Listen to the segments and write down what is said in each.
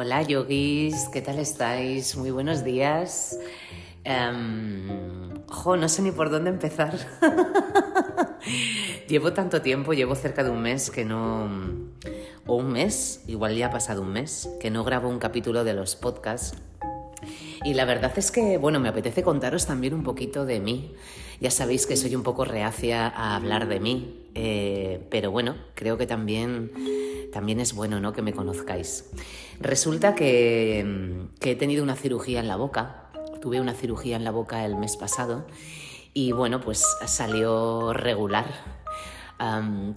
Hola yogis, ¿qué tal estáis? Muy buenos días. Em, jo, no sé ni por dónde empezar. llevo tanto tiempo, llevo cerca de un mes que no... o un mes, igual ya ha pasado un mes, que no grabo un capítulo de los podcasts. Y la verdad es que, bueno, me apetece contaros también un poquito de mí. Ya sabéis que soy un poco reacia a hablar de mí, eh, pero bueno, creo que también, también es bueno ¿no? que me conozcáis. Resulta que, que he tenido una cirugía en la boca, tuve una cirugía en la boca el mes pasado y bueno, pues salió regular.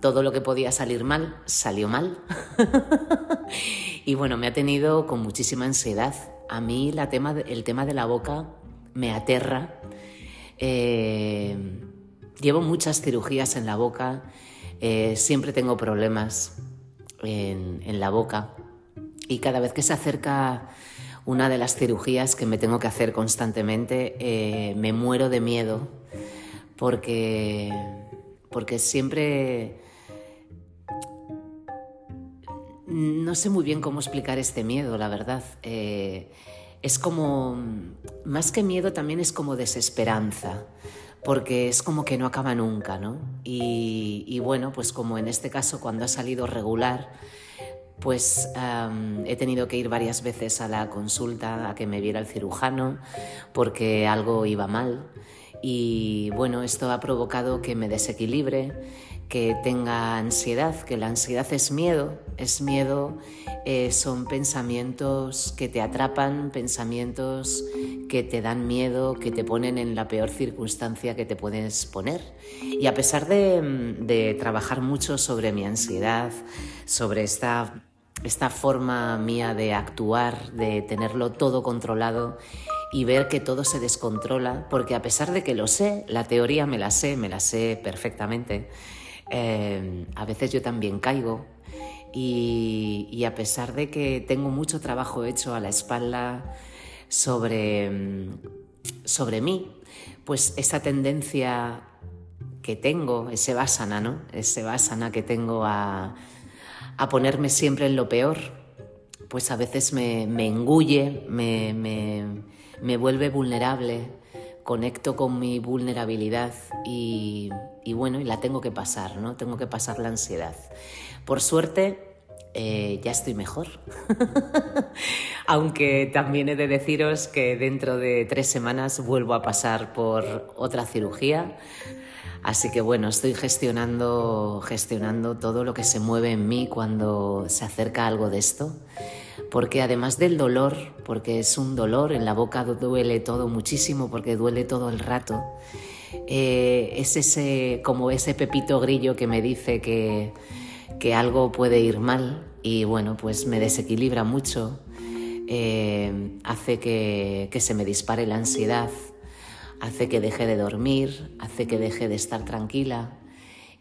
Todo lo que podía salir mal, salió mal. y bueno, me ha tenido con muchísima ansiedad. A mí la tema, el tema de la boca me aterra. Eh, llevo muchas cirugías en la boca, eh, siempre tengo problemas en, la boca y cada vez que se acerca una de las cirugías que me tengo que hacer constantemente, eh, me muero de miedo porque, porque siempre... No sé muy bien cómo explicar este miedo, la verdad. Eh, es como, más que miedo, también es como desesperanza, porque es como que no acaba nunca, ¿no? Y, bueno, pues como en este caso, cuando ha salido regular, pues he tenido que ir varias veces a la consulta a que me viera el cirujano porque algo iba mal y bueno, esto ha provocado que me desequilibre, que tenga ansiedad, que la ansiedad es miedo, es miedo, eh, son pensamientos que te atrapan, pensamientos que te dan miedo, que te ponen en la peor circunstancia que te puedes poner. Y a pesar de, de trabajar mucho sobre mi ansiedad, sobre esta esta forma mía de actuar, de tenerlo todo controlado y ver que todo se descontrola, porque a pesar de que lo sé, la teoría me la sé, me la sé perfectamente, eh, a veces yo también caigo y, a pesar de que tengo mucho trabajo hecho a la espalda sobre, sobre mí, pues esa tendencia que tengo, ese vasana, ¿no? Ese vasana que tengo a a ponerme siempre en lo peor, pues a veces me, engulle, me, me, vuelve vulnerable, conecto con mi vulnerabilidad y, bueno, y la tengo que pasar, ¿no? Tengo que pasar la ansiedad. Por suerte, eh, ya estoy mejor. Aunque también he de deciros que dentro de tres semanas vuelvo a pasar por otra cirugía. Así que bueno, estoy gestionando, gestionando todo lo que se mueve en mí cuando se acerca algo de esto, porque además del dolor, porque es un dolor, en la boca duele todo muchísimo, porque duele todo el rato, eh, es ese, como ese pepito grillo que me dice que, que algo puede ir mal y bueno, pues me desequilibra mucho, eh, hace que, que se me dispare la ansiedad, hace que deje de dormir, hace que deje de estar tranquila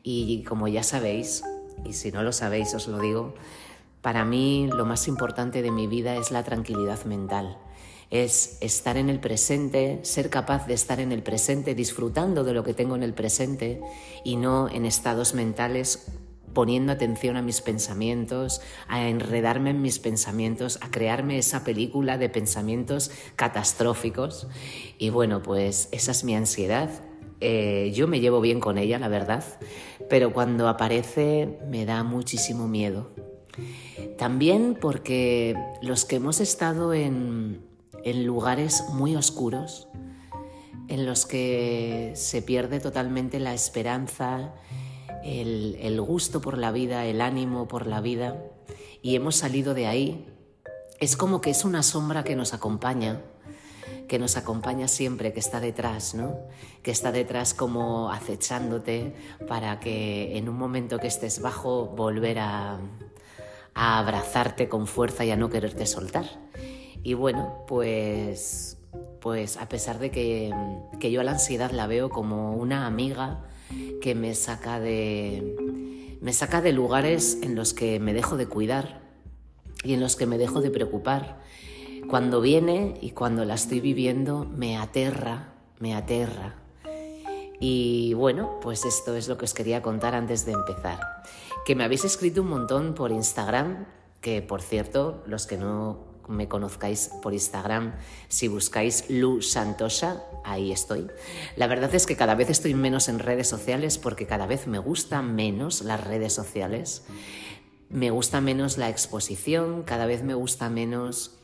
y como ya sabéis, y si no lo sabéis os lo digo, para mí lo más importante de mi vida es la tranquilidad mental. Es estar en el presente, ser capaz de estar en el presente, disfrutando de lo que tengo en el presente y no en estados mentales poniendo atención a mis pensamientos, a enredarme en mis pensamientos, a crearme esa película de pensamientos catastróficos. Y bueno, pues esa es mi ansiedad. Eh, yo me llevo bien con ella, la verdad, pero cuando aparece me da muchísimo miedo. También porque los que hemos estado en, en lugares muy oscuros, en los que se pierde totalmente la esperanza, el, gusto por la vida, el ánimo por la vida, y hemos salido de ahí, es como que es una sombra que nos acompaña, que nos acompaña siempre, que está detrás, ¿no? Que está detrás como acechándote para que en un momento que estés bajo volver a, a abrazarte con fuerza y a no quererte soltar. Y bueno, pues, pues a pesar de que, que yo a la ansiedad la veo como una amiga, que me saca de, me saca de lugares en los que me dejo de cuidar y en los que me dejo de preocupar. Cuando viene y cuando la estoy viviendo me aterra, me aterra. Y bueno, pues esto es lo que os quería contar antes de empezar. Que me habéis escrito un montón por Instagram, que por cierto, los que no me conozcáis por Instagram, si buscáis Lu Santosha, ahí estoy. La verdad es que cada vez estoy menos en redes sociales porque cada vez me gustan menos las redes sociales. Me gusta menos la exposición, cada vez me gusta menos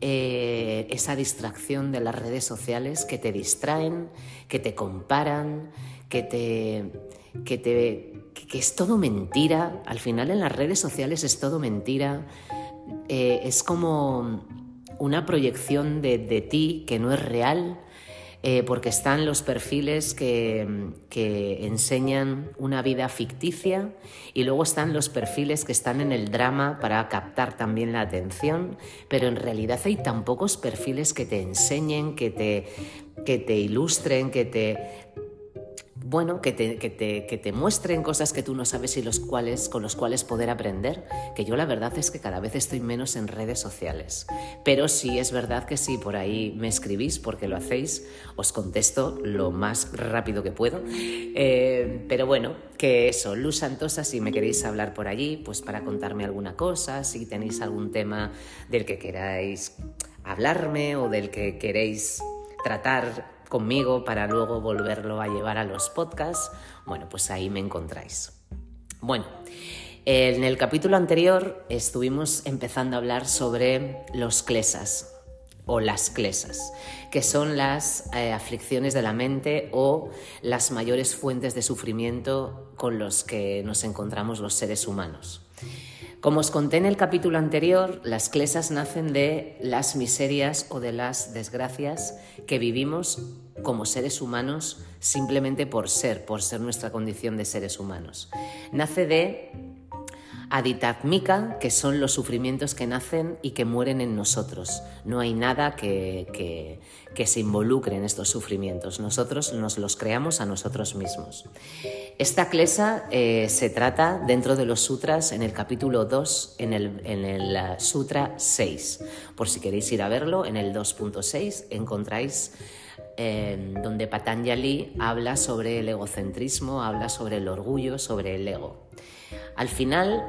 eh, esa distracción de las redes sociales que te distraen, que te comparan, que te, que te que, es todo mentira. Al final en las redes sociales es todo mentira. Eh, es como una proyección de, ti que no es real. Eh, porque están los perfiles que, que, enseñan una vida ficticia y luego están los perfiles que están en el drama para captar también la atención, pero en realidad hay tan pocos perfiles que te enseñen, que te, que te ilustren, que te bueno, que te, que, te, que te, muestren cosas que tú no sabes y los cuales, con los cuales poder aprender, que yo la verdad es que cada vez estoy menos en redes sociales. Pero sí es verdad que si por ahí me escribís, porque lo hacéis, os contesto lo más rápido que puedo. Eh, pero bueno, que eso, Luz Santosa, si me queréis hablar por allí, pues para contarme alguna cosa, si tenéis algún tema del que queráis hablarme o del que queréis tratar conmigo para luego volverlo a llevar a los podcasts, bueno, pues ahí me encontráis. Bueno, en el capítulo anterior estuvimos empezando a hablar sobre los clesas o las clesas, que son las eh, aflicciones de la mente o las mayores fuentes de sufrimiento con los que nos encontramos los seres humanos. Como os conté en el capítulo anterior, las clesas nacen de las miserias o de las desgracias que vivimos como seres humanos simplemente por ser, por ser nuestra condición de seres humanos. Nace de aditatmika, que son los sufrimientos que nacen y que mueren en nosotros. No hay nada que, que, se involucre en estos sufrimientos. Nosotros nos los creamos a nosotros mismos. Esta klesa eh, se trata dentro de los sutras en el capítulo 2, en el, en el uh, sutra 6. Por si queréis ir a verlo, en el 2.6 encontráis eh, donde Patanjali habla sobre el egocentrismo, habla sobre el orgullo, sobre el ego. Al final,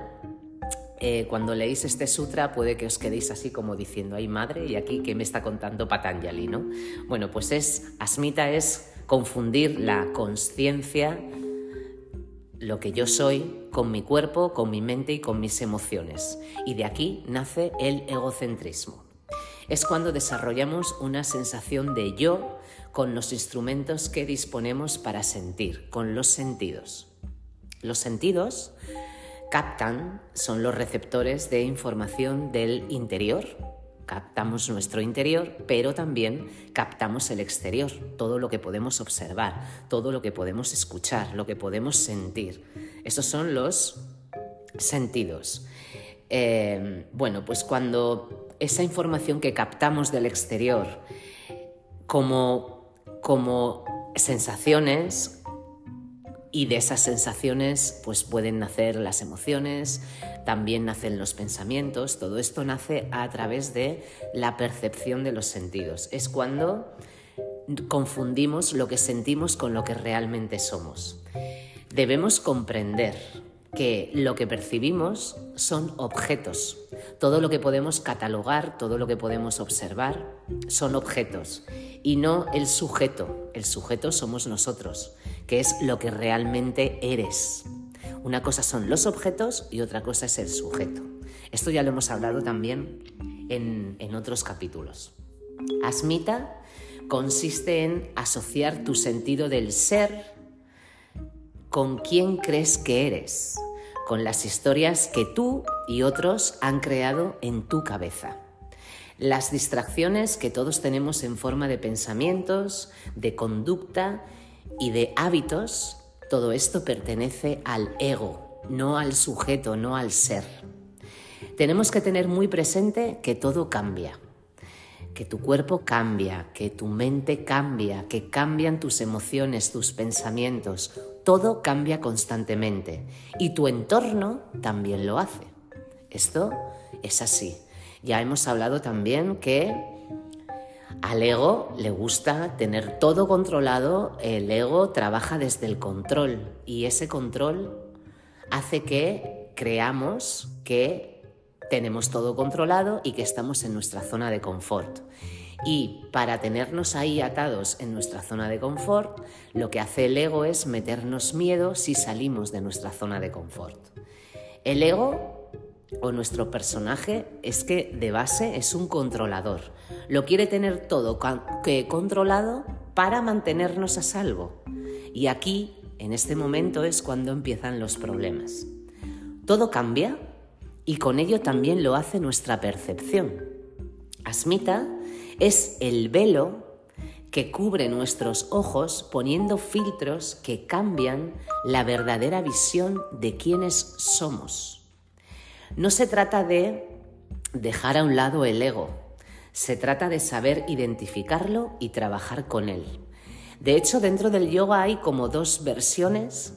eh, cuando leéis este sutra puede que os quedéis así como diciendo, ay madre, ¿y aquí qué me está contando Patanjali? ¿no? Bueno, pues es, asmita es confundir la conciencia, lo que yo soy, con mi cuerpo, con mi mente y con mis emociones. Y de aquí nace el egocentrismo. Es cuando desarrollamos una sensación de yo con los instrumentos que disponemos para sentir, con los sentidos. Los sentidos captan, son los receptores de información del interior. Captamos nuestro interior, pero también captamos el exterior, todo lo que podemos observar, todo lo que podemos escuchar, lo que podemos sentir. Esos son los sentidos. Eh, bueno, pues cuando esa información que captamos del exterior como, como sensaciones, y de esas sensaciones pues pueden nacer las emociones, también nacen los pensamientos, todo esto nace a través de la percepción de los sentidos. Es cuando confundimos lo que sentimos con lo que realmente somos. Debemos comprender que lo que percibimos son objetos. Todo lo que podemos catalogar, todo lo que podemos observar, son objetos y no el sujeto. El sujeto somos nosotros, que es lo que realmente eres. Una cosa son los objetos y otra cosa es el sujeto. Esto ya lo hemos hablado también en, en otros capítulos. Asmita consiste en asociar tu sentido del ser con quién crees que eres, con las historias que tú y otros han creado en tu cabeza. Las distracciones que todos tenemos en forma de pensamientos, de conducta y de hábitos, todo esto pertenece al ego, no al sujeto, no al ser. Tenemos que tener muy presente que todo cambia, que tu cuerpo cambia, que tu mente cambia, que cambian tus emociones, tus pensamientos, todo cambia constantemente y tu entorno también lo hace. Esto es así. Ya hemos hablado también que al ego le gusta tener todo controlado, el ego trabaja desde el control y ese control hace que creamos que tenemos todo controlado y que estamos en nuestra zona de confort. Y para tenernos ahí atados en nuestra zona de confort, lo que hace el ego es meternos miedo si salimos de nuestra zona de confort. El ego o nuestro personaje es que de base es un controlador. Lo quiere tener todo controlado para mantenernos a salvo. Y aquí, en este momento, es cuando empiezan los problemas. Todo cambia y con ello también lo hace nuestra percepción. Asmita es el velo que cubre nuestros ojos poniendo filtros que cambian la verdadera visión de quiénes somos. No se trata de dejar a un lado el ego, se trata de saber identificarlo y trabajar con él. De hecho, dentro del yoga hay como dos versiones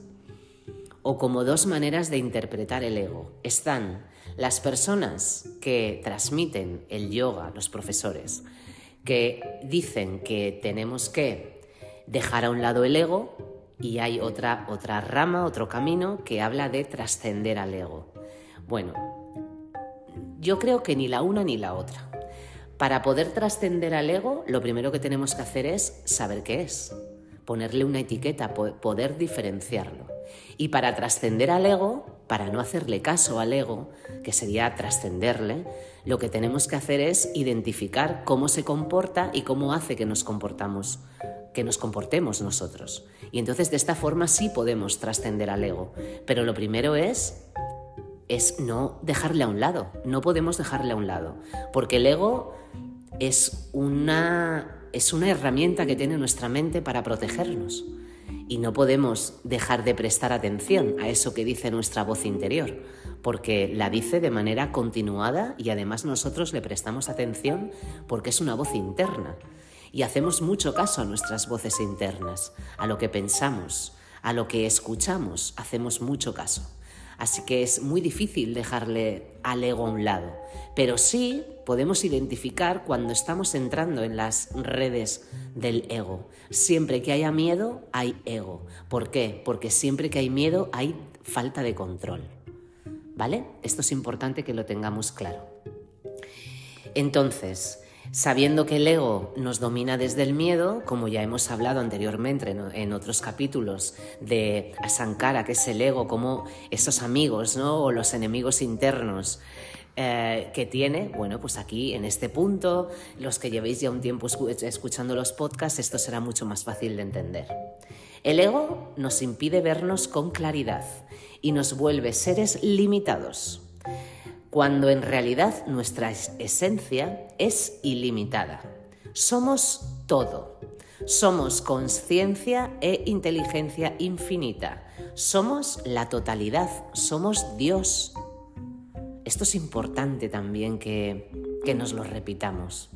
o como dos maneras de interpretar el ego. Están las personas que transmiten el yoga, los profesores, que dicen que tenemos que dejar a un lado el ego y hay otra, otra rama, otro camino que habla de trascender al ego. Bueno, yo creo que ni la una ni la otra. Para poder trascender al ego, lo primero que tenemos que hacer es saber qué es, ponerle una etiqueta, poder diferenciarlo. Y para trascender al ego, para no hacerle caso al ego, que sería trascenderle, lo que tenemos que hacer es identificar cómo se comporta y cómo hace que nos comportamos, que nos comportemos nosotros. Y entonces de esta forma sí podemos trascender al ego. Pero lo primero es es no dejarle a un lado. No podemos dejarle a un lado, porque el ego es una es una herramienta que tiene nuestra mente para protegernos y no podemos dejar de prestar atención a eso que dice nuestra voz interior, porque la dice de manera continuada y además nosotros le prestamos atención porque es una voz interna y hacemos mucho caso a nuestras voces internas, a lo que pensamos, a lo que escuchamos, hacemos mucho caso. Así que es muy difícil dejarle al ego a un lado. Pero sí podemos identificar cuando estamos entrando en las redes del ego. Siempre que haya miedo, hay ego. ¿Por qué? Porque siempre que hay miedo, hay falta de control. ¿Vale? Esto es importante que lo tengamos claro. Entonces, Sabiendo que el ego nos domina desde el miedo, como ya hemos hablado anteriormente en otros capítulos de Asankara, que es el ego, como esos amigos ¿no? o los enemigos internos eh, que tiene, bueno, pues aquí en este punto, los que llevéis ya un tiempo escuchando los podcasts, esto será mucho más fácil de entender. El ego nos impide vernos con claridad y nos vuelve seres limitados cuando en realidad nuestra esencia es ilimitada. Somos todo. Somos conciencia e inteligencia infinita. Somos la totalidad. Somos Dios. Esto es importante también que, que nos lo repitamos.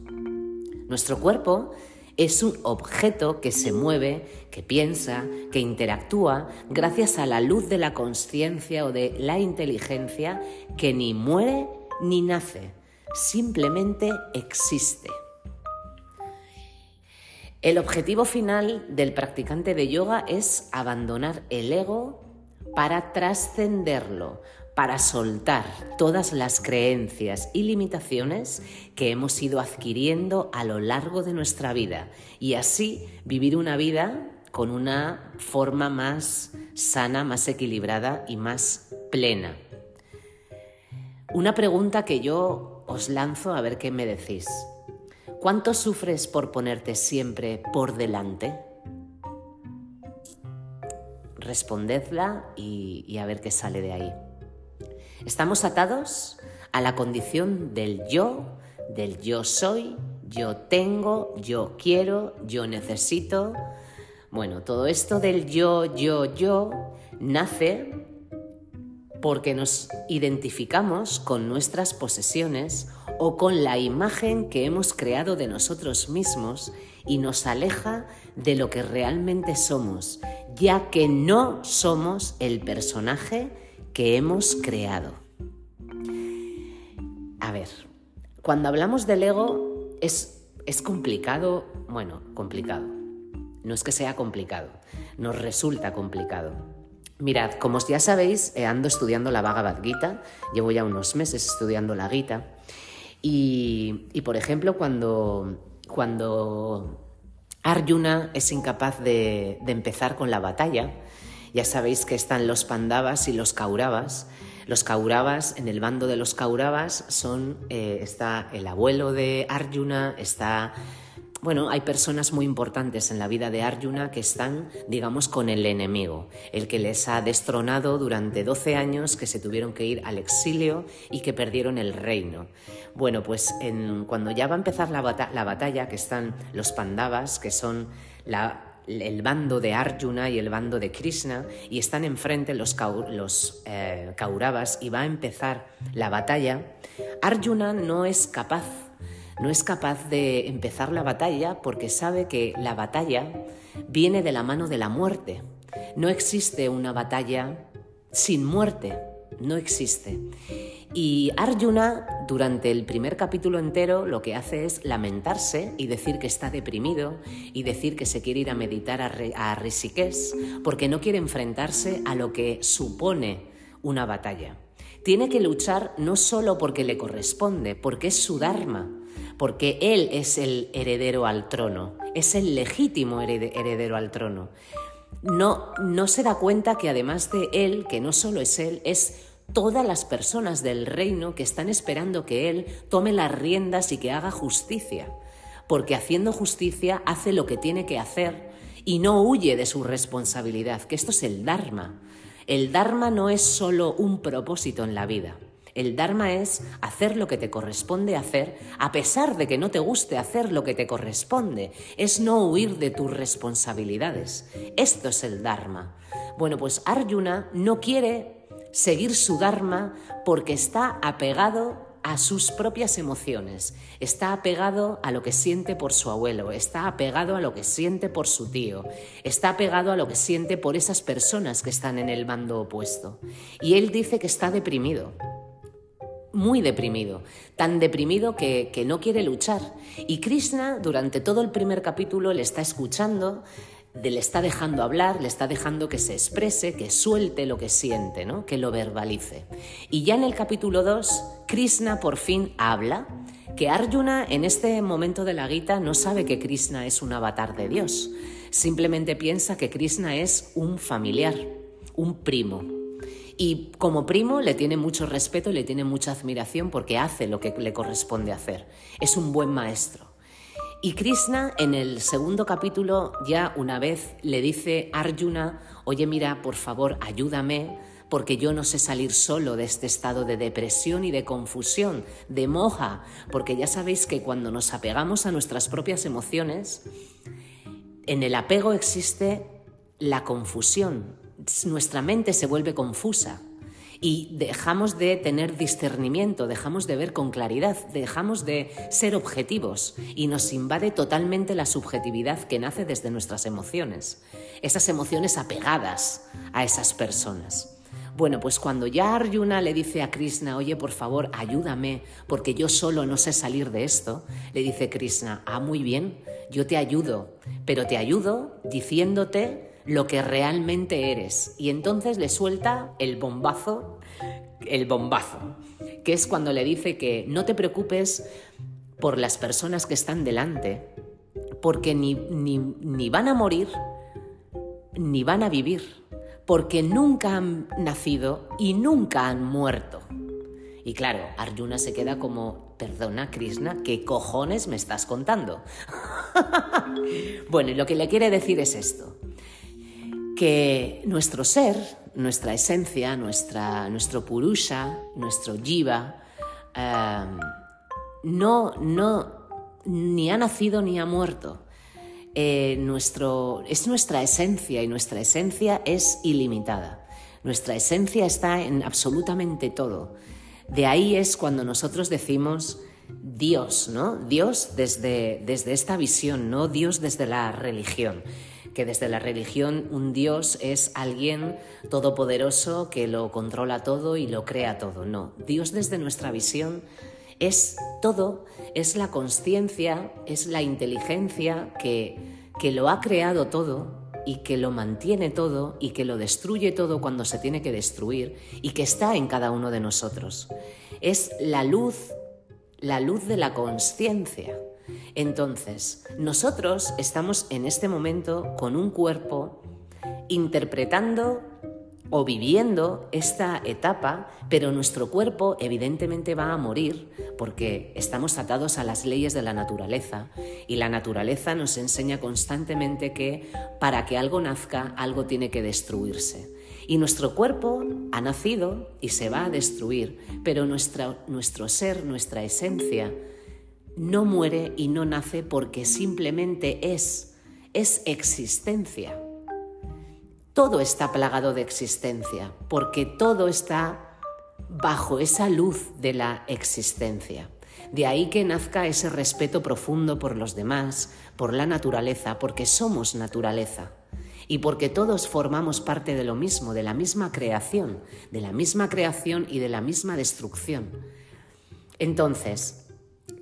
Nuestro cuerpo es un objeto que se mueve, que piensa, que interactúa gracias a la luz de la conciencia o de la inteligencia que ni muere ni nace, simplemente existe. El objetivo final del practicante de yoga es abandonar el ego para trascenderlo, para soltar todas las creencias y limitaciones que hemos ido adquiriendo a lo largo de nuestra vida y así vivir una vida con una forma más sana, más equilibrada y más plena. Una pregunta que yo os lanzo a ver qué me decís. ¿Cuánto sufres por ponerte siempre por delante? Respondedla y, a ver qué sale de ahí. Estamos atados a la condición del yo, del yo soy, yo tengo, yo quiero, yo necesito. Bueno, todo esto del yo, yo, yo nace porque nos identificamos con nuestras posesiones o con la imagen que hemos creado de nosotros mismos y nos aleja de lo que realmente somos, ya que no somos el personaje que hemos creado. A ver, cuando hablamos del ego es, es complicado, bueno, complicado. No es que sea complicado, nos resulta complicado. Mirad, como ya sabéis, eh, ando estudiando la Bhagavad Gita, llevo ya unos meses estudiando la Gita, y, por ejemplo, cuando, cuando Arjuna es incapaz de, empezar con la batalla, ya sabéis que están los Pandavas y los Kauravas, los Kauravas, en el bando de los Kauravas, son, eh, está el abuelo de Arjuna, está bueno, hay personas muy importantes en la vida de Arjuna que están, digamos, con el enemigo, el que les ha destronado durante 12 años, que se tuvieron que ir al exilio y que perdieron el reino. Bueno, pues cuando ya va a empezar la, batalla, que están los Pandavas, que son el bando de Arjuna y el bando de Krishna y están enfrente los, los eh, Kauravas y va a empezar la batalla, Arjuna no es capaz no es capaz de empezar la batalla porque sabe que la batalla viene de la mano de la muerte. No existe una batalla sin muerte, no existe. Y Arjuna, durante el primer capítulo entero, lo que hace es lamentarse y decir que está deprimido y decir que se quiere ir a meditar a, Rishikesh porque no quiere enfrentarse a lo que supone una batalla. Tiene que luchar no solo porque le corresponde, porque es su Dharma, porque Él es el heredero al trono, es el legítimo heredero al trono. No, no se da cuenta que además de Él, que no solo es Él, es todas las personas del reino que están esperando que Él tome las riendas y que haga justicia, porque haciendo justicia hace lo que tiene que hacer y no huye de su responsabilidad, que esto es el Dharma. El Dharma no es solo un propósito en la vida. El Dharma es hacer lo que te corresponde hacer a pesar de que no te guste hacer lo que te corresponde. Es no huir de tus responsabilidades. Esto es el Dharma. Bueno, pues Arjuna no quiere seguir su Dharma porque está apegado a sus propias emociones, está apegado a lo que siente por su abuelo, está apegado a lo que siente por su tío, está apegado a lo que siente por esas personas que están en el bando opuesto. Y él dice que está deprimido muy deprimido, tan deprimido que, no quiere luchar. Y Krishna durante todo el primer capítulo le está escuchando, le está dejando hablar, le está dejando que se exprese, que suelte lo que siente, ¿no? que lo verbalice. Y ya en el capítulo 2, Krishna por fin habla, que Arjuna en este momento de la Gita no sabe que Krishna es un avatar de Dios, simplemente piensa que Krishna es un familiar, un primo, y como primo le tiene mucho respeto y le tiene mucha admiración porque hace lo que le corresponde hacer. Es un buen maestro. Y Krishna en el segundo capítulo ya una vez le dice a Arjuna, oye mira, por favor, ayúdame porque yo no sé salir solo de este estado de depresión y de confusión, de moja, porque ya sabéis que cuando nos apegamos a nuestras propias emociones, en el apego existe la confusión, nuestra mente se vuelve confusa y dejamos de tener discernimiento, dejamos de ver con claridad, dejamos de ser objetivos y nos invade totalmente la subjetividad que nace desde nuestras emociones, esas emociones apegadas a esas personas. Bueno, pues cuando ya Arjuna le dice a Krishna, oye, por favor, ayúdame, porque yo solo no sé salir de esto, le dice Krishna, ah, muy bien, yo te ayudo, pero te ayudo diciéndote lo que realmente eres. Y entonces le suelta el bombazo, el bombazo, que es cuando le dice que no te preocupes por las personas que están delante, porque ni, ni, van a morir, ni van a vivir, porque nunca han nacido y nunca han muerto. Y claro, Arjuna se queda como, perdona Krishna, ¿qué cojones me estás contando? bueno, y lo que le quiere decir es esto que nuestro ser, nuestra esencia, nuestra, nuestro purusha, nuestro jiva, em, no, no, ni ha nacido ni ha muerto. Eh, nuestro, es nuestra esencia y nuestra esencia es ilimitada. Nuestra esencia está en absolutamente todo. De ahí es cuando nosotros decimos Dios, ¿no? Dios desde, desde esta visión, no Dios desde la religión que desde la religión un Dios es alguien todopoderoso que lo controla todo y lo crea todo. No, Dios desde nuestra visión es todo, es la conciencia, es la inteligencia que, que lo ha creado todo y que lo mantiene todo y que lo destruye todo cuando se tiene que destruir y que está en cada uno de nosotros. Es la luz, la luz de la conciencia. Entonces, nosotros estamos en este momento con un cuerpo interpretando o viviendo esta etapa, pero nuestro cuerpo evidentemente va a morir porque estamos atados a las leyes de la naturaleza y la naturaleza nos enseña constantemente que para que algo nazca algo tiene que destruirse. Y nuestro cuerpo ha nacido y se va a destruir, pero nuestro ser, nuestra esencia, no muere y no nace porque simplemente es, es existencia. Todo está plagado de existencia, porque todo está bajo esa luz de la existencia. De ahí que nazca ese respeto profundo por los demás, por la naturaleza, porque somos naturaleza y porque todos formamos parte de lo mismo, de la misma creación, de la misma creación y de la misma destrucción. Entonces,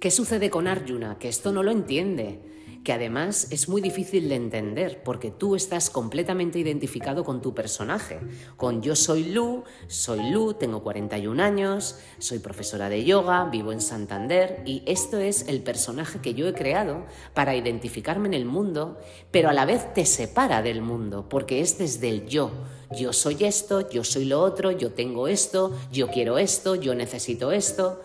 ¿qué sucede con Arjuna? Que esto no lo entiende que además es muy difícil de entender porque tú estás completamente identificado con tu personaje, con yo soy Lu, soy Lu, tengo 41 años, soy profesora de yoga, vivo en Santander y esto es el personaje que yo he creado para identificarme en el mundo, pero a la vez te separa del mundo porque es desde el yo. Yo soy esto, yo soy lo otro, yo tengo esto, yo quiero esto, yo necesito esto.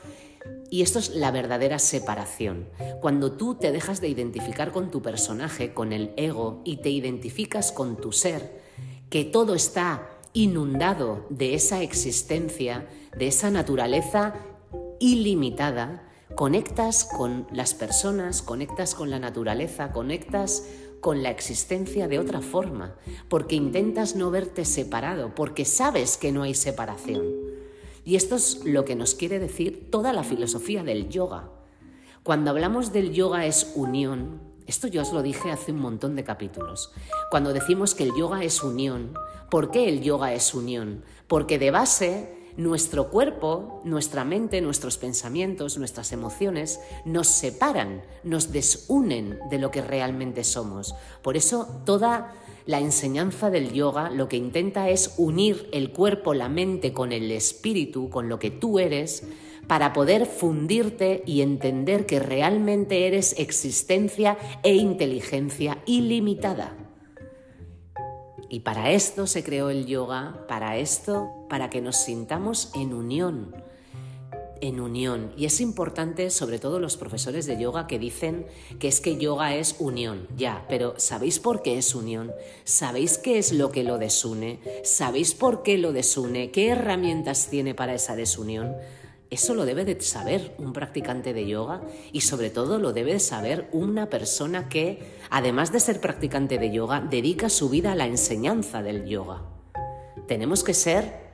Y esto es la verdadera separación. Cuando tú te dejas de identificar con tu personaje, con el ego, y te identificas con tu ser, que todo está inundado de esa existencia, de esa naturaleza ilimitada, conectas con las personas, conectas con la naturaleza, conectas con la existencia de otra forma, porque intentas no verte separado, porque sabes que no hay separación. Y esto es lo que nos quiere decir toda la filosofía del yoga. Cuando hablamos del yoga es unión, esto yo os lo dije hace un montón de capítulos. Cuando decimos que el yoga es unión, ¿por qué el yoga es unión? Porque de base nuestro cuerpo, nuestra mente, nuestros pensamientos, nuestras emociones nos separan, nos desunen de lo que realmente somos. Por eso toda la enseñanza del yoga lo que intenta es unir el cuerpo, la mente con el espíritu, con lo que tú eres, para poder fundirte y entender que realmente eres existencia e inteligencia ilimitada. Y para esto se creó el yoga, para esto, para que nos sintamos en unión en unión. Y es importante, sobre todo los profesores de yoga que dicen que es que yoga es unión, ya, pero ¿sabéis por qué es unión? ¿Sabéis qué es lo que lo desune? ¿Sabéis por qué lo desune? ¿Qué herramientas tiene para esa desunión? Eso lo debe de saber un practicante de yoga y sobre todo lo debe de saber una persona que, además de ser practicante de yoga, dedica su vida a la enseñanza del yoga. Tenemos que ser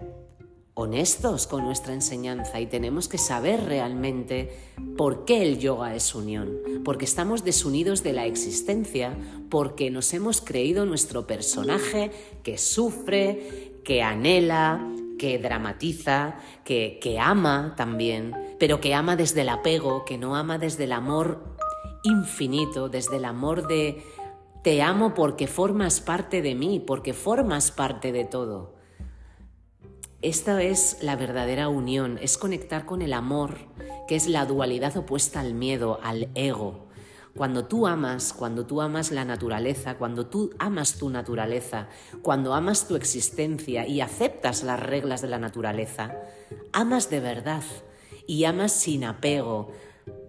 honestos con nuestra enseñanza y tenemos que saber realmente por qué el yoga es unión, porque estamos desunidos de la existencia, porque nos hemos creído nuestro personaje que sufre, que anhela, que dramatiza, que, que ama también, pero que ama desde el apego, que no ama desde el amor infinito, desde el amor de te amo porque formas parte de mí, porque formas parte de todo. Esta es la verdadera unión, es conectar con el amor, que es la dualidad opuesta al miedo, al ego. Cuando tú amas, cuando tú amas la naturaleza, cuando tú amas tu naturaleza, cuando amas tu existencia y aceptas las reglas de la naturaleza, amas de verdad y amas sin apego,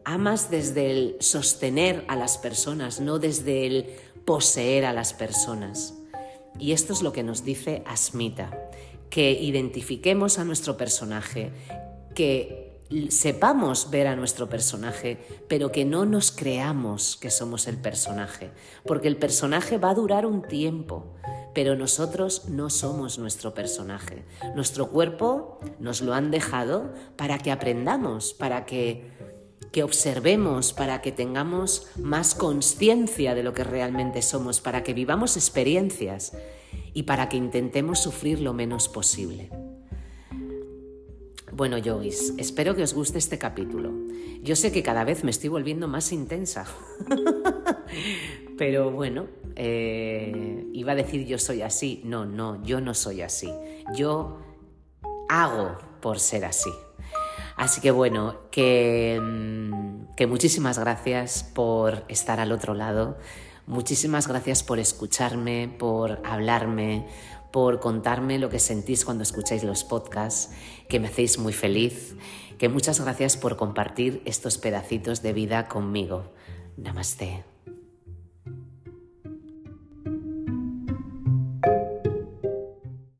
amas desde el sostener a las personas, no desde el poseer a las personas. Y esto es lo que nos dice Asmita que identifiquemos a nuestro personaje, que sepamos ver a nuestro personaje, pero que no nos creamos que somos el personaje, porque el personaje va a durar un tiempo, pero nosotros no somos nuestro personaje. Nuestro cuerpo nos lo han dejado para que aprendamos, para que, que observemos, para que tengamos más conciencia de lo que realmente somos, para que vivamos experiencias y para que intentemos sufrir lo menos posible. Bueno, yogis, espero que os guste este capítulo. Yo sé que cada vez me estoy volviendo más intensa, pero bueno, eh, iba a decir yo soy así. No, no, yo no soy así. Yo hago por ser así. Así que bueno, que, mm, que muchísimas gracias por estar al otro lado. Muchísimas gracias por escucharme, por hablarme, por contarme lo que sentís cuando escucháis los podcasts, que me hacéis muy feliz, que muchas gracias por compartir estos pedacitos de vida conmigo. Namaste.